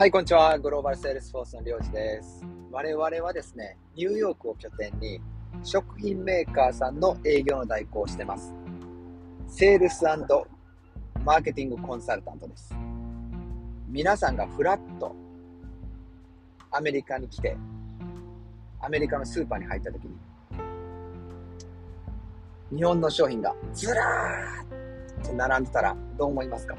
はい、こんにちは。グローバルセールスフォースのりょうじです。我々はですね、ニューヨークを拠点に食品メーカーさんの営業の代行をしてます。セールスマーケティングコンサルタントです。皆さんがフラッとアメリカに来て、アメリカのスーパーに入った時に、日本の商品がずらーっと並んでたらどう思いますか？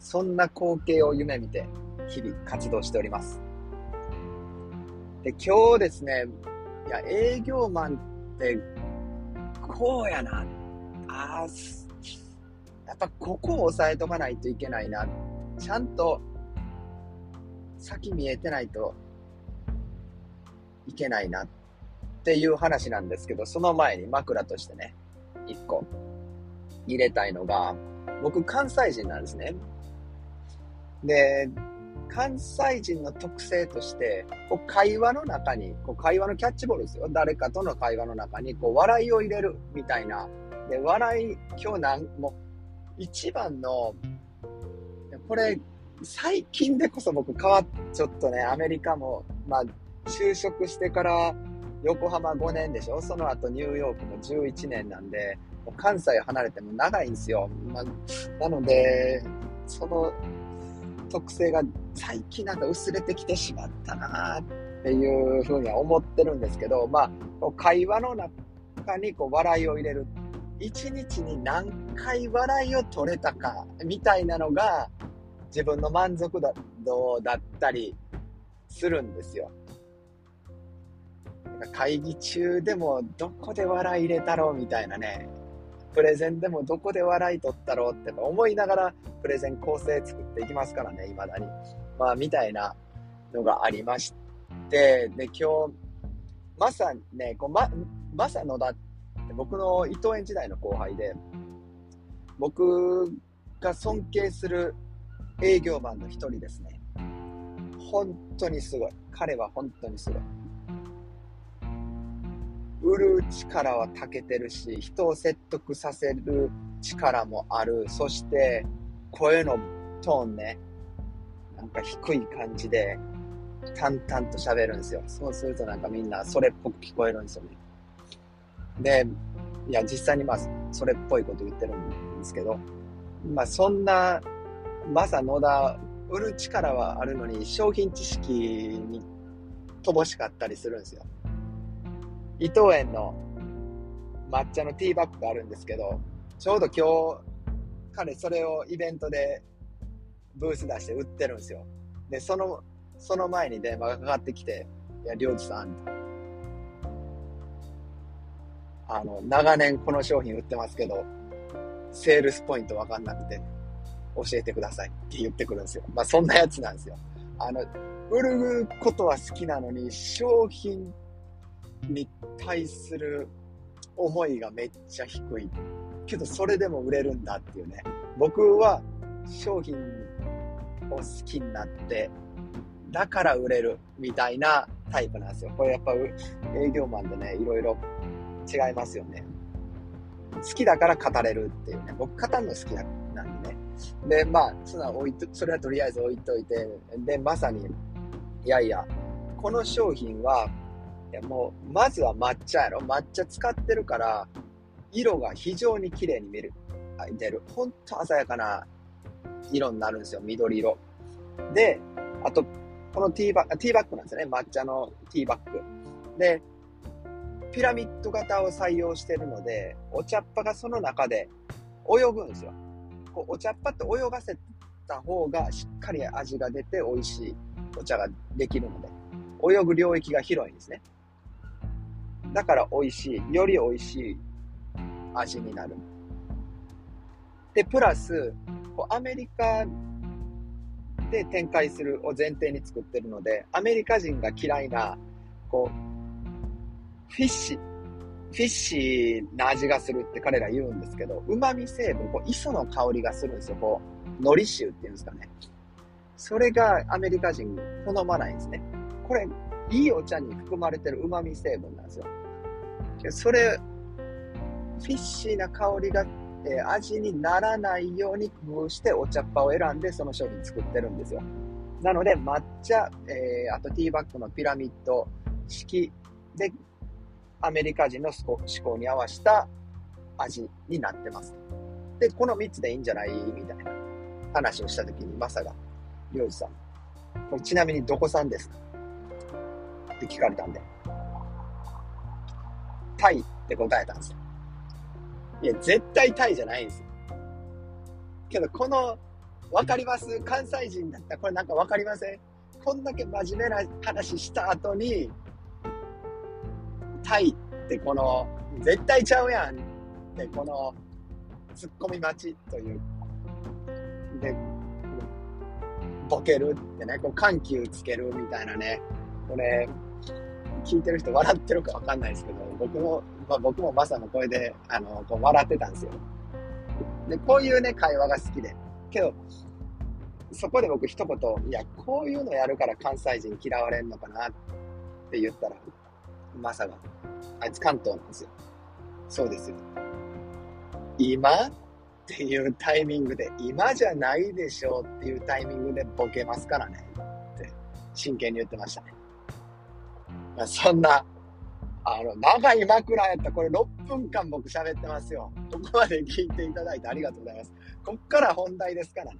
そんな光景を夢見て日々活動しております。で、今日ですね、いや、営業マンってこうやな。ああ、やっぱここを押さえとかないといけないな。ちゃんと先見えてないといけないなっていう話なんですけど、その前に枕としてね、一個入れたいのが、僕関西人なんですね。で、関西人の特性として、こう会話の中に、こう会話のキャッチボールですよ。誰かとの会話の中に、こう笑いを入れるみたいな。で、笑い、今日なん、もう、一番の、これ、最近でこそ僕変わっ、ちょっとね、アメリカも、まあ、就職してから横浜5年でしょ？その後ニューヨークも11年なんで、関西離れても長いんですよ。まあ、なので、その特性が最近なんか薄れてきてしまったなっていうふうには思ってるんですけど、まあ、会話の中にこう笑いを入れる。一日に何回笑いを取れたかみたいなのが自分の満足度だったりするんですよ。会議中でもどこで笑い入れたろうみたいなね、プレゼンでもどこで笑い取ったろうって思いながらプレゼン構成作っていきますからね、未だに。まあ、みたいなのがありまして、で、今日、まさね、こうま、まさ野田って僕の伊藤園時代の後輩で、僕が尊敬する営業マンの一人ですね。本当にすごい。彼は本当にすごい。売る力は長けてるし、人を説得させる力もある。そして、声のトーンね、なんか低い感じで、淡々と喋るんですよ。そうするとなんかみんなそれっぽく聞こえるんですよね。で、いや、実際にまあ、それっぽいこと言ってるんですけど、まあ、そんな、まさ野田、売る力はあるのに、商品知識に乏しかったりするんですよ。伊藤園の抹茶のティーバッグがあるんですけど、ちょうど今日、彼それをイベントでブース出して売ってるんですよ。で、その、その前に電話がかかってきて、いや、りょうじさん、あの、長年この商品売ってますけど、セールスポイントわかんなくて、教えてくださいって言ってくるんですよ。まあ、そんなやつなんですよ。あの、売ることは好きなのに、商品に対する思いがめっちゃ低い。けど、それでも売れるんだっていうね。僕は商品を好きになって、だから売れるみたいなタイプなんですよ。これやっぱ営業マンでね、いろいろ違いますよね。好きだから語れるっていうね。僕語るの好きなんでね。で、まあ、そ置いと、それはとりあえず置いといて、で、まさに、いやいや、この商品は、やもう、まずは抹茶やろ。抹茶使ってるから、色が非常に綺麗に見る。出る。ほんと鮮やかな色になるんですよ。緑色。で、あと、このティーバッグ、ティーバッグなんですよね。抹茶のティーバッグ。で、ピラミッド型を採用してるので、お茶っ葉がその中で泳ぐんですよ。こうお茶っ葉って泳がせた方がしっかり味が出て美味しいお茶ができるので、泳ぐ領域が広いんですね。だから美味しい、より美味しい味になる。で、プラス、こうアメリカで展開するを前提に作ってるので、アメリカ人が嫌いな、こう、フィッシュ、フィッシーな味がするって彼ら言うんですけど、旨味成分、こう磯の香りがするんですよ。こう、海苔臭っていうんですかね。それがアメリカ人好まないんですね。これ、いいお茶に含まれてる旨味成分なんですよ。それ、フィッシーな香りがえー、味にならないように工夫してお茶っ葉を選んでその商品作ってるんですよ。なので抹茶、えー、あとティーバッグのピラミッド式でアメリカ人の思考に合わせた味になってます。で、この3つでいいんじゃないみたいな話をしたときに、マサが、りょうじさん、これちなみにどこさんですか？って聞かれたんで、タイって答えたんですよ。いや、絶対タイじゃないんですよ。けど、この、わかります？関西人だったら、これなんかわかりません？こんだけ真面目な話した後に、タイってこの、絶対ちゃうやんってこの、ツッコミ待ちという。で、ボケるってね、こう緩急つけるみたいなね、これ、聞いてる人笑ってるかわかんないですけど、僕も、まあ、僕もまさの声で、あの、こう笑ってたんですよ。で、こういうね、会話が好きで。けど、そこで僕一言、いや、こういうのやるから関西人嫌われんのかなって言ったら、まさが、あいつ関東なんですよ。そうですよ。今っていうタイミングで、今じゃないでしょうっていうタイミングでボケますからね。って真剣に言ってましたね。まあ、そんな、あの、長い枕やったこれ6分間僕喋ってますよ。ここまで聞いていただいてありがとうございます。こっから本題ですからね。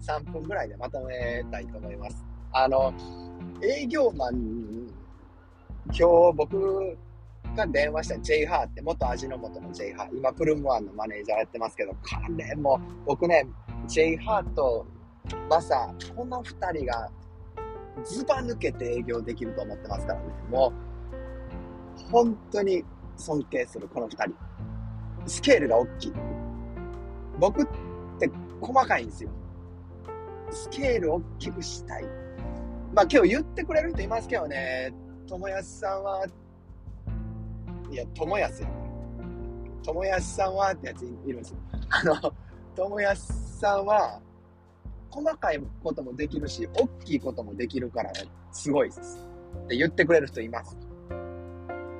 3分ぐらいでまとめたいと思います。あの、営業マン、今日僕が電話した J ハーって元味の素の J ハー。今プルムワンのマネージャーやってますけど、彼も、僕ね、J ハーとマサ、この2人がズバ抜けて営業できると思ってますからね。もう、本当に尊敬するこの2人。スケールが大きい。僕って細かいんですよ。スケール大きくしたい。まあ今日言ってくれる人いますけどね、友安さんは、いや、友安や友安さんはってやついるんですよ。あの、友安さんは、細かいこともできるし、大きいこともできるから、すごいです。って言ってくれる人います。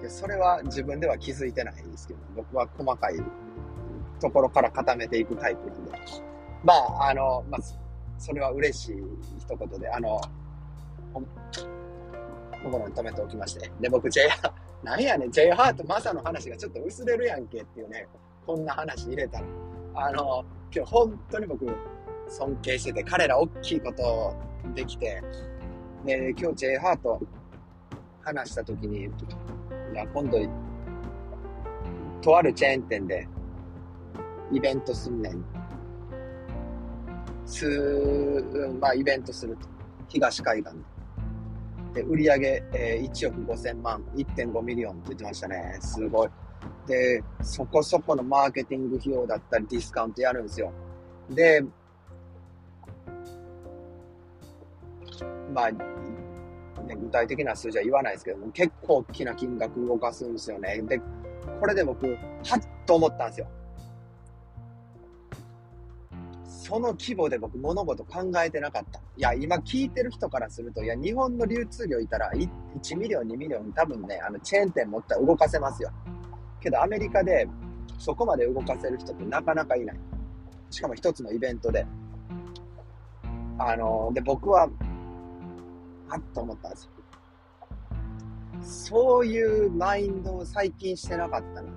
それは自分では気づいてないんですけど、僕は細かいところから固めていくタイプなんで。まあ、あの、まあ、それは嬉しい一言で、あの、心に留めておきまして。で、僕、J、なんやねん、J ハートマサの話がちょっと薄れるやんけっていうね、こんな話入れたら。あの、今日本当に僕、尊敬してて、彼ら大きいことできて、で、今日 J ハート話した時に、や、今度、とあるチェーン店でイベントすんねん。す、うんまあ、イベントすると。東海岸で。で、売り上げ、えー、1億5000万、1.5 million って言ってましたね。すごい。で、そこそこのマーケティング費用だったりディスカウントやるんですよ。で、まあ、ね、具体的な数字は言わないですけども、結構大きな金額動かすんですよね。で、これで僕、はっと思ったんですよ。その規模で僕物事考えてなかった。いや、今聞いてる人からすると、いや、日本の流通量いたら1 million、2 million 多分ね、あの、チェーン店持ったら動かせますよ。けどアメリカでそこまで動かせる人ってなかなかいない。しかも一つのイベントで。あの、で、僕は、はっと思ったんですよ。そういうマインドを最近してなかったな。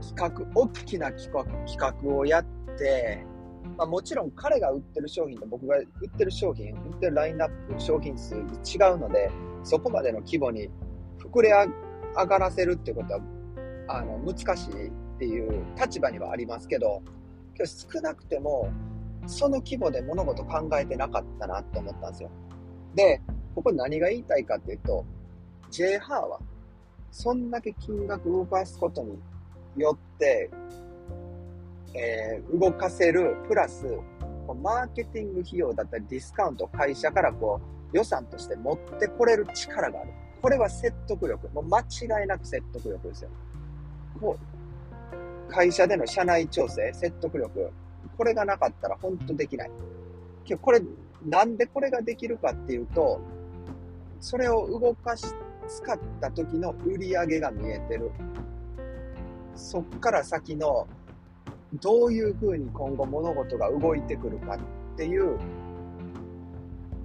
企画、大きな企画企画をやって、まあ、もちろん彼が売ってる商品と僕が売ってる商品、売ってるラインナップ、商品数違うので、そこまでの規模に膨れ上がらせるってことは、あの、難しいっていう立場にはありますけど、けど少なくても、その規模で物事考えてなかったなって思ったんですよ。で、ここ何が言いたいかっていうと、J ハーは、そんだけ金額動かすことによって、えー、動かせる、プラス、マーケティング費用だったりディスカウント会社からこう予算として持ってこれる力がある。これは説得力。もう間違いなく説得力ですよ。こう会社での社内調整、説得力。これがなかったら本当できない。これ、なんでこれができるかっていうと、それを動かし、使った時の売り上げが見えてる。そっから先のどういう風に今後物事が動いてくるかっていう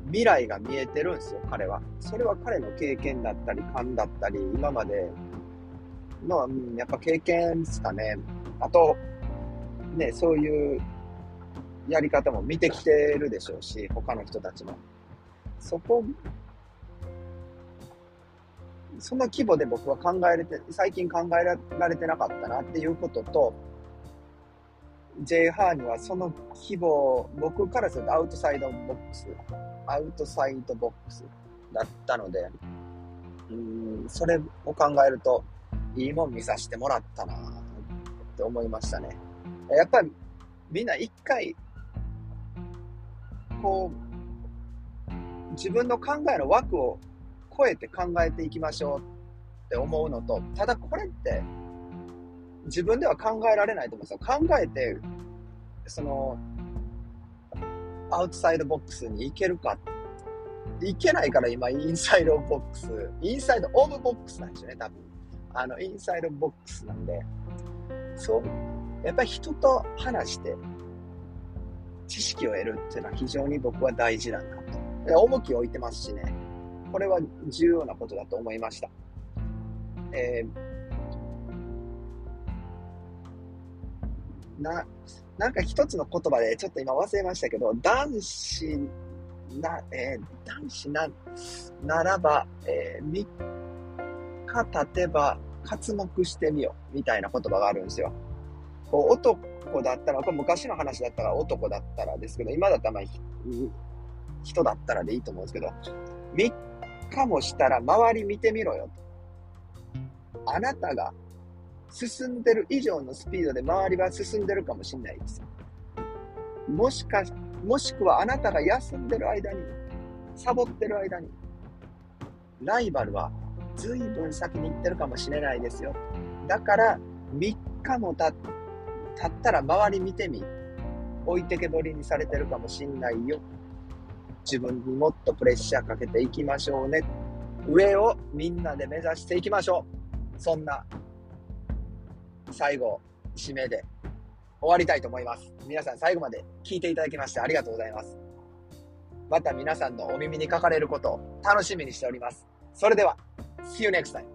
未来が見えてるんですよ、彼は。それは彼の経験だったり、勘だったり、今までの、やっぱ経験ですかね。あと、ね、そういうやり方も見てきてるでしょうし、他の人たちも。そこ、その規模で僕は考えれて、最近考えられてなかったなっていうことと、J ハーにはその規模、僕からすると outside box、outside box だったので、うん、それを考えると、いいもん見させてもらったなって思いましたね。やっぱりみんな一回、こう、自分の考えの枠を超えて考えていきましょうって思うのと、ただこれって自分では考えられないと思うんですよ。考えて、その、 outside box に行けるか。いけないから今、 inside box、inside of box なんですよね、多分。あの、 inside box なんで、そう、やっぱり人と話して、知識を得るっていうのは非常に僕は大事なんだと。重きを置いてますしね。これは重要なことだと思いました。えーな、なんか一つの言葉でちょっと今忘れましたけど、男子な、えー、男子な、ならば、えー、3日経てば活目してみよ、みたいな言葉があるんですよ。こう男だったら、これ昔の話だったら男だったらですけど、今だったらまあ人だったらでいいと思うんですけど、3日もしたら周り見てみろよと。あなたが進んでる以上のスピードで周りは進んでるかもしれないです。もしか、もしくはあなたが休んでる間に、サボってる間に、ライバルは随分先に行ってるかもしれないですよ。だから、3日も経立ったら周り見てみ。置いてけぼりにされてるかもしんないよ。自分にもっとプレッシャーかけていきましょうね。上をみんなで目指していきましょう。そんな最後、締めで終わりたいと思います。皆さん最後まで聞いていただきましてありがとうございます。また皆さんのお耳にかかれることを楽しみにしております。それでは、See you next time!